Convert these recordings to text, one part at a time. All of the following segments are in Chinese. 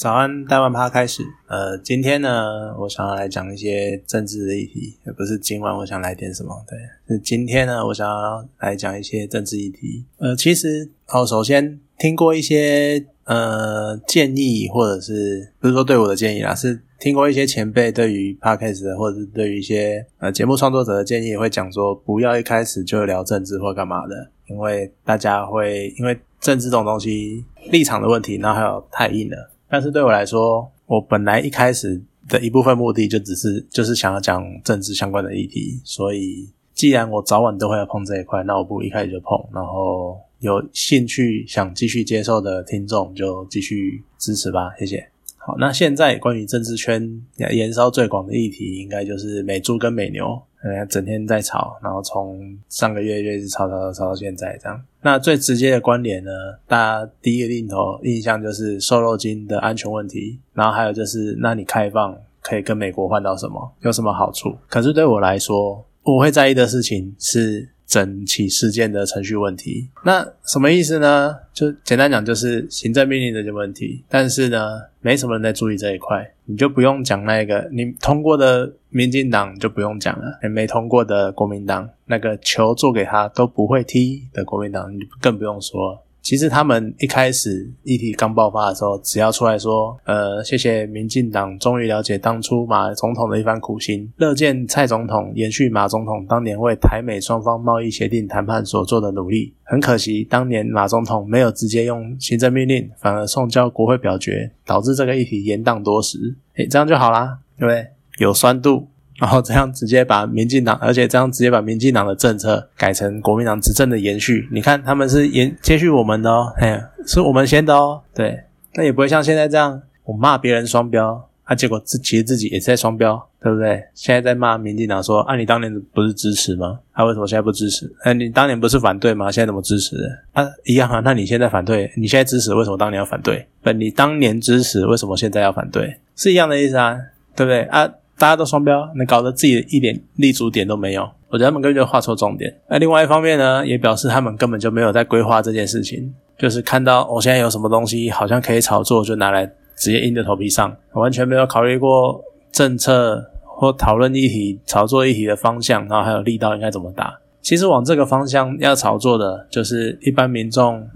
早安，大湾趴开始。呃，今天呢，我想要来讲一些政治的议题，也不是今晚我想来点什么，对，是今天呢，我想要来讲一些政治议题。呃，其实哦，首先听过一些呃建议，或者是不是说对我的建议啦，是听过一些前辈对于 podcast 或者是对于一些呃节目创作者的建议，会讲说不要一开始就聊政治或干嘛的，因为大家会因为政治这种东西立场的问题，然后还有太硬了。但是对我来说，我本来一开始的一部分目的就只是就是想要讲政治相关的议题，所以既然我早晚都会要碰这一块，那我不如一开始就碰，然后有兴趣想继续接受的听众就继续支持吧，谢谢。好，那现在关于政治圈燃烧最广的议题，应该就是美猪跟美牛。呃，整天在吵，然后从上个月就一直吵吵吵吵到现在这样。那最直接的关联呢，大家第一个镜头印象就是瘦肉精的安全问题，然后还有就是，那你开放可以跟美国换到什么，有什么好处？可是对我来说，我会在意的事情是。整起事件的程序问题，那什么意思呢？就简单讲，就是行政命令这些问题。但是呢，没什么人在注意这一块，你就不用讲那个你通过的民进党就不用讲了，你没通过的国民党那个球做给他都不会踢的国民党，你更不用说。其实他们一开始议题刚爆发的时候，只要出来说，呃，谢谢民进党终于了解当初马总统的一番苦心，乐见蔡总统延续马总统当年为台美双方贸易协定谈判所做的努力。很可惜，当年马总统没有直接用行政命令，反而送交国会表决，导致这个议题延宕多时。诶，这样就好啦，对不对？有酸度。然后这样直接把民进党，而且这样直接把民进党的政策改成国民党执政的延续。你看他们是延接续我们的哦，嘿，是我们先的哦。对，那也不会像现在这样，我骂别人双标，啊，结果自其实自己也是在双标，对不对？现在在骂民进党说，啊，你当年不是支持吗？他为什么现在不支持？哎，你当年不是反对吗？现在怎么支持？啊，一样啊。那你现在反对，你现在支持，为什么当年要反对？不，你当年支持，为什么现在要反对？是一样的意思啊，对不对？啊。大家都双标，你搞得自己一点立足点都没有，我觉得他们根本就画错重点。那另外一方面呢，也表示他们根本就没有在规划这件事情，就是看到我现在有什么东西好像可以炒作，就拿来直接硬着头皮上，完全没有考虑过政策或讨论议题、炒作议题的方向，然后还有力道应该怎么打。其实往这个方向要炒作的，就是一般民众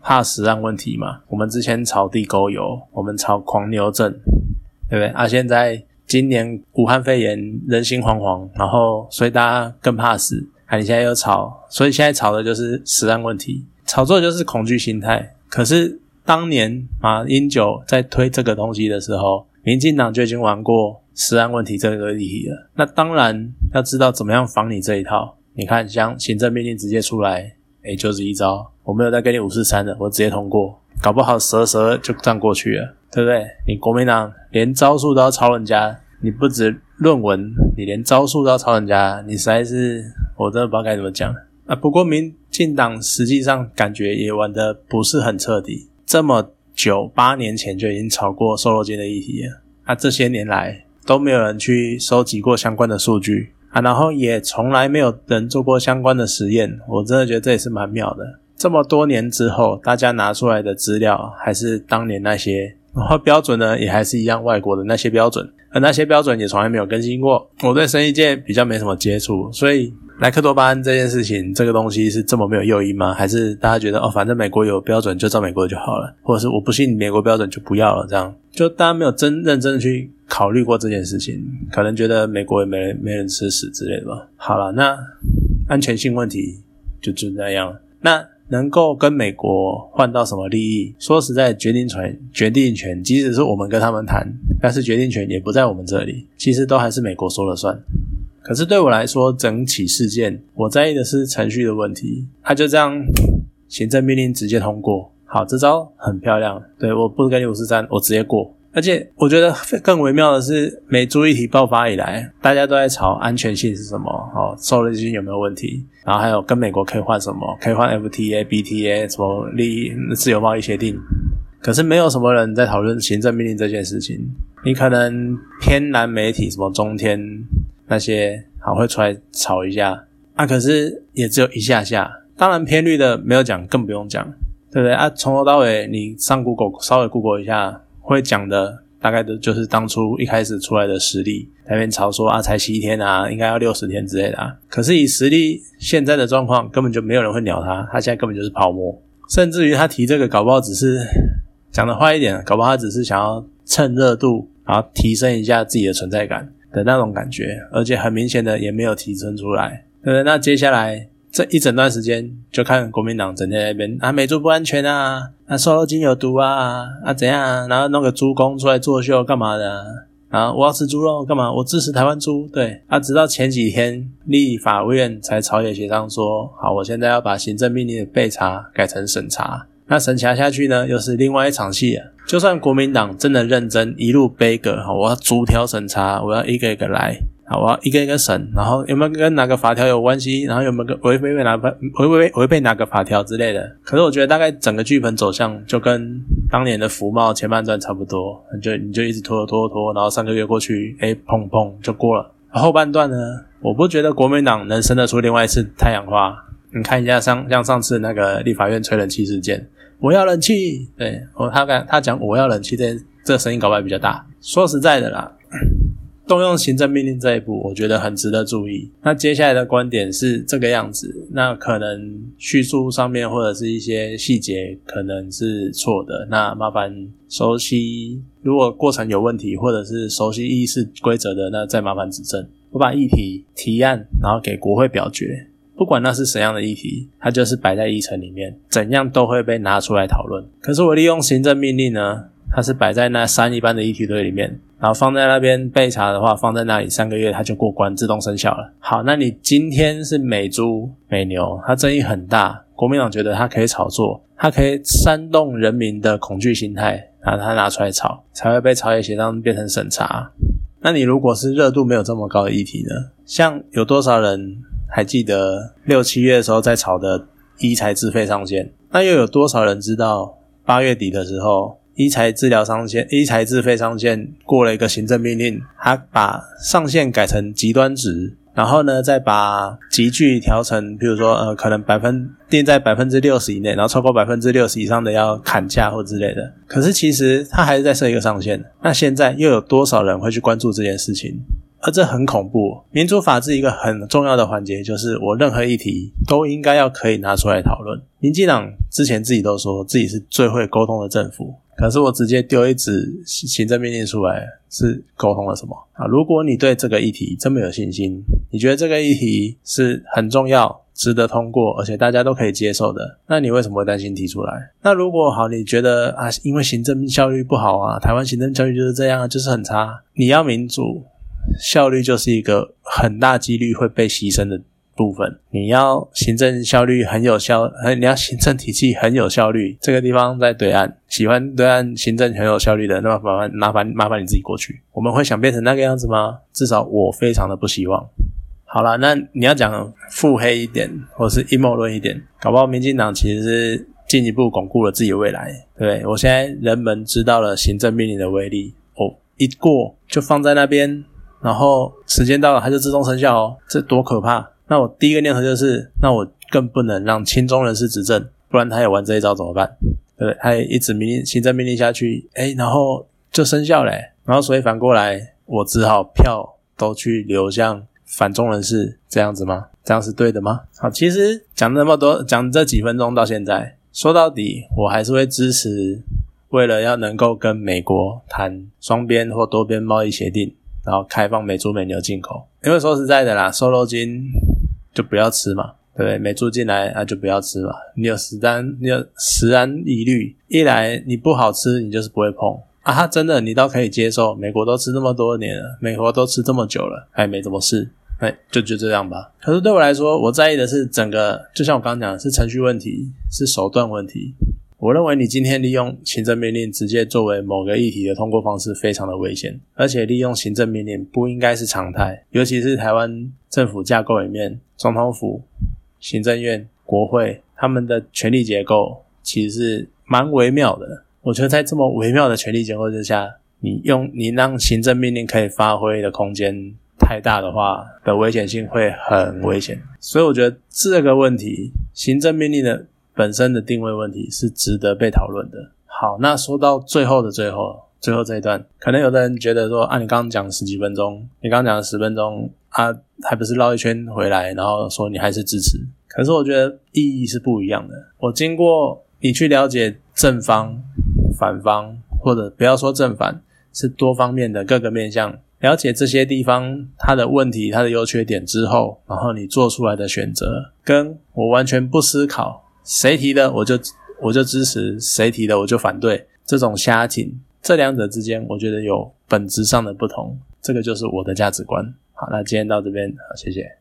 怕食案问题嘛。我们之前炒地沟油，我们炒狂牛症，对不对？啊，现在。今年武汉肺炎人心惶惶，然后所以大家更怕死。啊，你现在又炒，所以现在炒的就是食安问题，炒作就是恐惧心态。可是当年马英九在推这个东西的时候，民进党就已经玩过食安问题这个议题了。那当然要知道怎么样防你这一套。你看，像行政命令直接出来，哎，就是一招，我没有再给你五四三的，我直接通过，搞不好蛇蛇就站过去了。对不对？你国民党连招数都要抄人家，你不止论文，你连招数都要抄人家，你实在是我真的不知道该怎么讲啊。不过民进党实际上感觉也玩的不是很彻底，这么久八年前就已经炒过瘦肉精的议题了，啊，这些年来都没有人去收集过相关的数据啊，然后也从来没有人做过相关的实验，我真的觉得这也是蛮妙的。这么多年之后，大家拿出来的资料还是当年那些。然后标准呢，也还是一样，外国的那些标准，而那些标准也从来没有更新过。我对生意界比较没什么接触，所以莱克多巴胺这件事情，这个东西是这么没有诱因吗？还是大家觉得哦，反正美国有标准，就照美国就好了，或者是我不信美国标准就不要了？这样就大家没有真认真的去考虑过这件事情，可能觉得美国也没人没人吃屎之类的吧。好了，那安全性问题就就那样，那。能够跟美国换到什么利益？说实在，决定权决定权，即使是我们跟他们谈，但是决定权也不在我们这里，其实都还是美国说了算。可是对我来说，整起事件，我在意的是程序的问题。他就这样，行政命令直接通过，好，这招很漂亮。对，我不跟你五四三，我直接过。而且我觉得更微妙的是，美猪议题爆发以来，大家都在吵安全性是什么，哦，受热性有没有问题，然后还有跟美国可以换什么，可以换 FTA、BTA 什么利益自由贸易协定，可是没有什么人在讨论行政命令这件事情。你可能偏蓝媒体，什么中天那些，好会出来吵一下，啊，可是也只有一下下。当然偏绿的没有讲，更不用讲，对不对啊？从头到尾你上 Google 稍微 Google 一下。会讲的。大概的就是当初一开始出来的实力，那边炒说啊才七天啊，应该要六十天之类的啊。可是以实力现在的状况，根本就没有人会鸟他，他现在根本就是泡沫。甚至于他提这个，搞不好只是讲的坏一点，搞不好他只是想要蹭热度，然后提升一下自己的存在感的那种感觉，而且很明显的也没有提升出来，对？那接下来。这一整段时间，就看国民党整天那边啊，美猪不安全啊，啊，瘦肉精有毒啊，啊怎样？然后弄个猪公出来作秀干嘛的？啊，我要吃猪肉干嘛？我支持台湾猪。对啊，直到前几天立法院才朝野协商说，好，我现在要把行政命令的备查改成审查。那审查下去呢，又是另外一场戏啊。就算国民党真的认真一路背个，我要逐条审查，我要一个一个来。好，我要一个一个审，然后有没有跟哪个法条有关系？然后有没有违背哪违违违违背哪个法条之类的？可是我觉得大概整个剧本走向就跟当年的福茂前半段差不多，你就你就一直拖拖拖，然后三个月过去，哎，砰砰就过了。后半段呢，我不觉得国民党能生得出另外一次太阳花。你看一下上像上次那个立法院吹冷气事件，我要冷气，对我他讲他讲我要冷气，这这声音搞不好比较大。说实在的啦。动用行政命令这一步，我觉得很值得注意。那接下来的观点是这个样子，那可能叙述上面或者是一些细节可能是错的。那麻烦熟悉，如果过程有问题，或者是熟悉议事规则的，那再麻烦指正。我把议题提案，然后给国会表决，不管那是怎样的议题，它就是摆在议程里面，怎样都会被拿出来讨论。可是我利用行政命令呢？它是摆在那三一般的议题堆里面，然后放在那边备查的话，放在那里三个月它就过关，自动生效了。好，那你今天是美猪美牛，它争议很大，国民党觉得它可以炒作，它可以煽动人民的恐惧心态，然后它拿出来炒，才会被朝野协商变成审查。那你如果是热度没有这么高的议题呢？像有多少人还记得六七月的时候在炒的医材自费上限？那又有多少人知道八月底的时候？医材治疗上限、医材自费上限过了一个行政命令，他把上限改成极端值，然后呢，再把集聚调成，比如说呃，可能百分定在百分之六十以内，然后超过百分之六十以上的要砍价或之类的。可是其实他还是在设一个上限。那现在又有多少人会去关注这件事情？而这很恐怖。民主法治一个很重要的环节就是，我任何议题都应该要可以拿出来讨论。民进党之前自己都说自己是最会沟通的政府。可是我直接丢一纸行政命令出来，是沟通了什么啊？如果你对这个议题这么有信心，你觉得这个议题是很重要、值得通过，而且大家都可以接受的，那你为什么会担心提出来？那如果好，你觉得啊，因为行政效率不好啊，台湾行政效率就是这样，就是很差。你要民主，效率就是一个很大几率会被牺牲的。部分你要行政效率很有效，你要行政体系很有效率。这个地方在对岸，喜欢对岸行政很有效率的，那么麻烦麻烦麻烦你自己过去。我们会想变成那个样子吗？至少我非常的不希望。好了，那你要讲腹黑一点，或是阴谋论一点，搞不好民进党其实是进一步巩固了自己的未来。对我现在人们知道了行政命令的威力，哦，一过就放在那边，然后时间到了它就自动生效哦，这多可怕！那我第一个念头就是，那我更不能让亲中人士执政，不然他也玩这一招怎么办？对不对？他也一直命令行政命令下去，哎，然后就生效嘞。然后所以反过来，我只好票都去流向反中人士，这样子吗？这样是对的吗？好，其实讲那么多，讲这几分钟到现在，说到底，我还是会支持，为了要能够跟美国谈双边或多边贸易协定，然后开放美猪美牛进口。因为说实在的啦，瘦肉精。就不要吃嘛，对不对？美猪进来啊，就不要吃嘛。你有食安，你有食安疑虑，一来你不好吃，你就是不会碰啊。真的，你倒可以接受。美国都吃那么多年了，美国都吃这么久了，还没怎么事，哎，就就这样吧。可是对我来说，我在意的是整个，就像我刚刚讲，是程序问题，是手段问题。我认为你今天利用行政命令直接作为某个议题的通过方式，非常的危险。而且利用行政命令不应该是常态，尤其是台湾政府架构里面，总统府、行政院、国会他们的权力结构其实是蛮微妙的。我觉得在这么微妙的权力结构之下，你用你让行政命令可以发挥的空间太大的话，的危险性会很危险。所以我觉得这个问题，行政命令的。本身的定位问题是值得被讨论的。好，那说到最后的最后，最后这一段，可能有的人觉得说啊，你刚刚讲十几分钟，你刚刚讲十分钟啊，还不是绕一圈回来，然后说你还是支持。可是我觉得意义是不一样的。我经过你去了解正方、反方，或者不要说正反，是多方面的各个面向，了解这些地方它的问题、它的优缺点之后，然后你做出来的选择，跟我完全不思考，谁提的我就我就支持，谁提的我就反对，这种瞎挺，这两者之间，我觉得有本质上的不同。这个就是我的价值观。好，那今天到这边，好，谢谢。